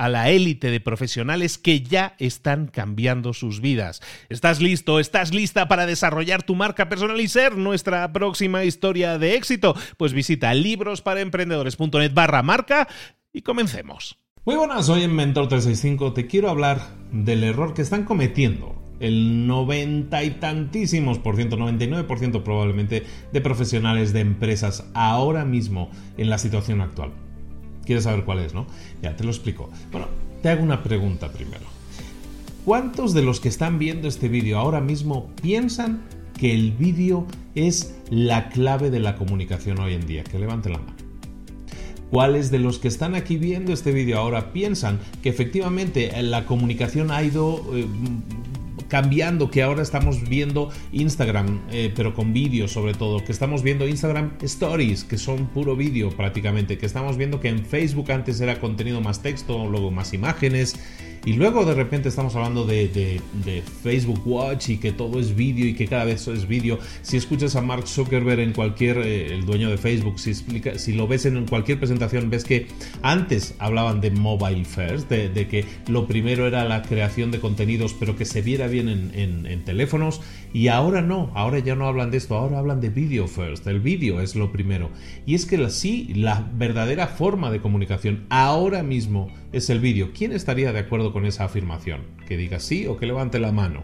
a la élite de profesionales que ya están cambiando sus vidas. ¿Estás listo? ¿Estás lista para desarrollar tu marca personal y ser nuestra próxima historia de éxito? Pues visita librosparaemprendedores.net barra marca y comencemos. Muy buenas, hoy en Mentor 365 te quiero hablar del error que están cometiendo el noventa y tantísimos por ciento, 99% probablemente de profesionales de empresas ahora mismo en la situación actual. Quieres saber cuál es, ¿no? Ya te lo explico. Bueno, te hago una pregunta primero. ¿Cuántos de los que están viendo este vídeo ahora mismo piensan que el vídeo es la clave de la comunicación hoy en día? Que levante la mano. ¿Cuáles de los que están aquí viendo este vídeo ahora piensan que efectivamente la comunicación ha ido eh, cambiando, que ahora estamos viendo Instagram, eh, pero con vídeo sobre todo, que estamos viendo Instagram Stories, que son puro vídeo prácticamente, que estamos viendo que en Facebook antes era contenido más texto, luego más imágenes, y luego de repente estamos hablando de, Facebook Watch y que todo es vídeo y que cada vez es vídeo. Si escuchas a Mark Zuckerberg en cualquier, eh, el dueño de Facebook, si, explica, si lo ves en cualquier presentación, ves que antes hablaban de mobile first, de, que lo primero era la creación de contenidos, pero que se viera bien en, teléfonos. Y ahora no, ahora ya no hablan de esto, ahora hablan de video first. El vídeo es lo primero. Y es que sí, la verdadera forma de comunicación ahora mismo es el vídeo. ¿Quién estaría de acuerdo con esa afirmación? Que diga sí o que levante la mano.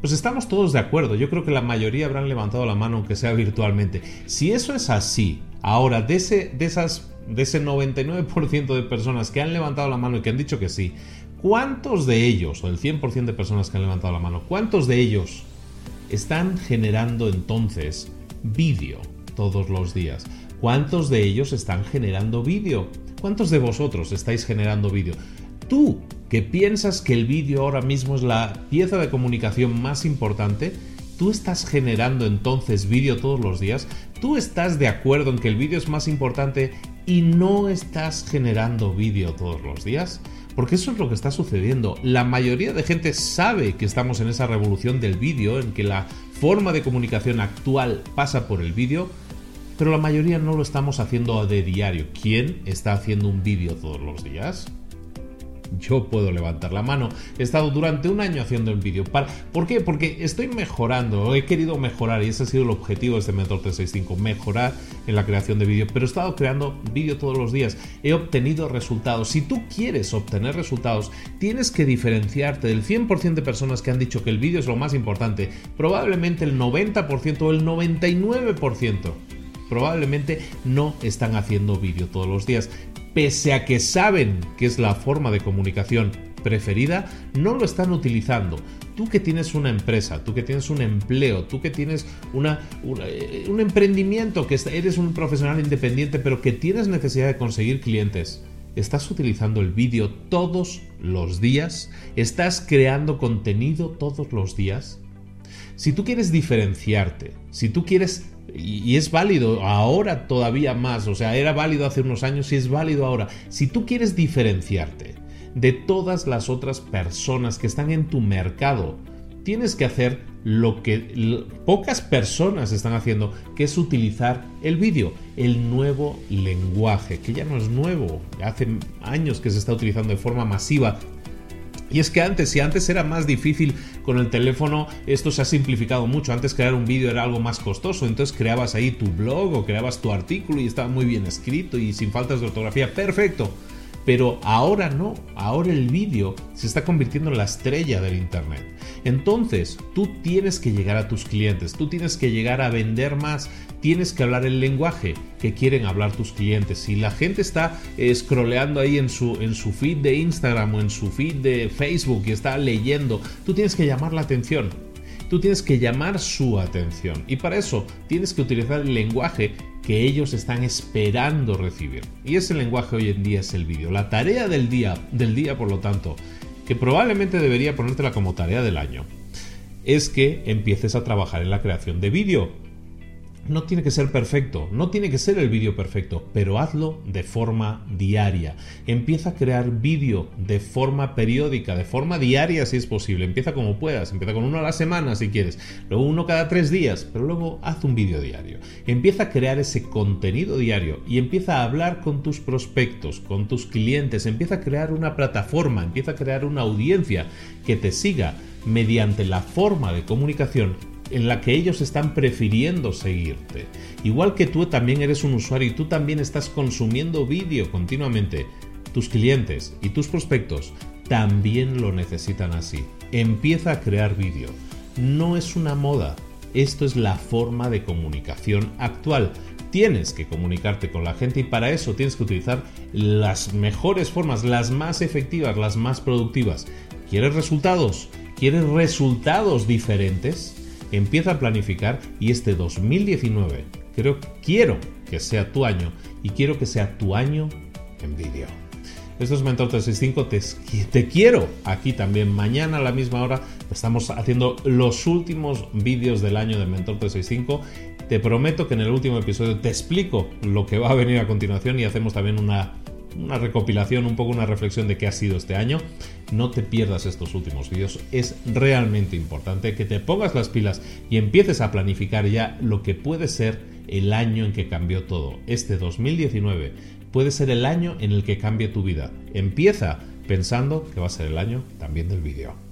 Pues estamos todos de acuerdo, yo creo que la mayoría habrán levantado la mano aunque sea virtualmente. Si eso es así, ahora de ese, de esas, de ese 99% de personas que han levantado la mano y que han dicho que sí, ¿cuántos de ellos, o el 100% de personas que han levantado la mano, cuántos de ellos están generando entonces vídeo todos los días? ¿Cuántos de ellos están generando vídeo? ¿Cuántos de vosotros estáis generando vídeo? Tú que piensas que el vídeo ahora mismo es la pieza de comunicación más importante, ¿tú estás generando entonces vídeo todos los días? ¿Tú estás de acuerdo en que el vídeo es más importante y no estás generando vídeo todos los días? Porque eso es lo que está sucediendo. La mayoría de gente sabe que estamos en esa revolución del vídeo, en que la forma de comunicación actual pasa por el vídeo, pero la mayoría no lo estamos haciendo de diario. ¿Quién está haciendo un vídeo todos los días? Yo puedo levantar la mano. He estado durante un año haciendo el vídeo. ¿Por qué? Porque estoy mejorando, he querido mejorar y ese ha sido el objetivo de este Mentor 365, mejorar en la creación de vídeo. Pero he estado creando vídeo todos los días, he obtenido resultados. Si tú quieres obtener resultados, tienes que diferenciarte del 100% de personas que han dicho que el vídeo es lo más importante. Probablemente el 90% o el 99% probablemente no están haciendo vídeo todos los días pese a que saben que es la forma de comunicación preferida, no lo están utilizando. Tú que tienes una empresa, tú que tienes un empleo, tú que tienes eh, un emprendimiento, que eres un profesional independiente, pero que tienes necesidad de conseguir clientes, ¿estás utilizando el vídeo todos los días? ¿Estás creando contenido todos los días? Si tú quieres diferenciarte, si tú quieres, y es válido ahora todavía más, o sea, era válido hace unos años y es válido ahora, si tú quieres diferenciarte de todas las otras personas que están en tu mercado, tienes que hacer lo que pocas personas están haciendo, que es utilizar el vídeo, el nuevo lenguaje, que ya no es nuevo, hace años que se está utilizando de forma masiva. Y es que antes, si antes era más difícil con el teléfono, esto se ha simplificado mucho. Antes crear un vídeo era algo más costoso, entonces creabas ahí tu blog o creabas tu artículo y estaba muy bien escrito y sin faltas de ortografía. Perfecto. Pero ahora no, ahora el vídeo se está convirtiendo en la estrella del Internet. Entonces, tú tienes que llegar a tus clientes, tú tienes que llegar a vender más, tienes que hablar el lenguaje que quieren hablar tus clientes. Si la gente está eh, scrolleando ahí en su, en su feed de Instagram o en su feed de Facebook y está leyendo, tú tienes que llamar la atención. Tú tienes que llamar su atención y para eso tienes que utilizar el lenguaje que ellos están esperando recibir. Y ese lenguaje hoy en día es el vídeo. La tarea del día, del día por lo tanto, que probablemente debería ponértela como tarea del año, es que empieces a trabajar en la creación de vídeo no tiene que ser perfecto, no tiene que ser el vídeo perfecto, pero hazlo de forma diaria. Empieza a crear vídeo de forma periódica, de forma diaria si es posible. Empieza como puedas, empieza con uno a la semana si quieres, luego uno cada tres días, pero luego haz un vídeo diario. Empieza a crear ese contenido diario y empieza a hablar con tus prospectos, con tus clientes, empieza a crear una plataforma, empieza a crear una audiencia que te siga mediante la forma de comunicación en la que ellos están prefiriendo seguirte. Igual que tú también eres un usuario y tú también estás consumiendo vídeo continuamente, tus clientes y tus prospectos también lo necesitan así. Empieza a crear vídeo. No es una moda, esto es la forma de comunicación actual. Tienes que comunicarte con la gente y para eso tienes que utilizar las mejores formas, las más efectivas, las más productivas. ¿Quieres resultados? ¿Quieres resultados diferentes? Empieza a planificar y este 2019 creo, quiero que sea tu año y quiero que sea tu año en vídeo. Esto es Mentor 365, te, te quiero aquí también. Mañana a la misma hora estamos haciendo los últimos vídeos del año de Mentor 365. Te prometo que en el último episodio te explico lo que va a venir a continuación y hacemos también una una recopilación, un poco una reflexión de qué ha sido este año. No te pierdas estos últimos vídeos, es realmente importante que te pongas las pilas y empieces a planificar ya lo que puede ser el año en que cambió todo. Este 2019 puede ser el año en el que cambie tu vida. Empieza pensando que va a ser el año también del vídeo.